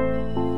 Bye.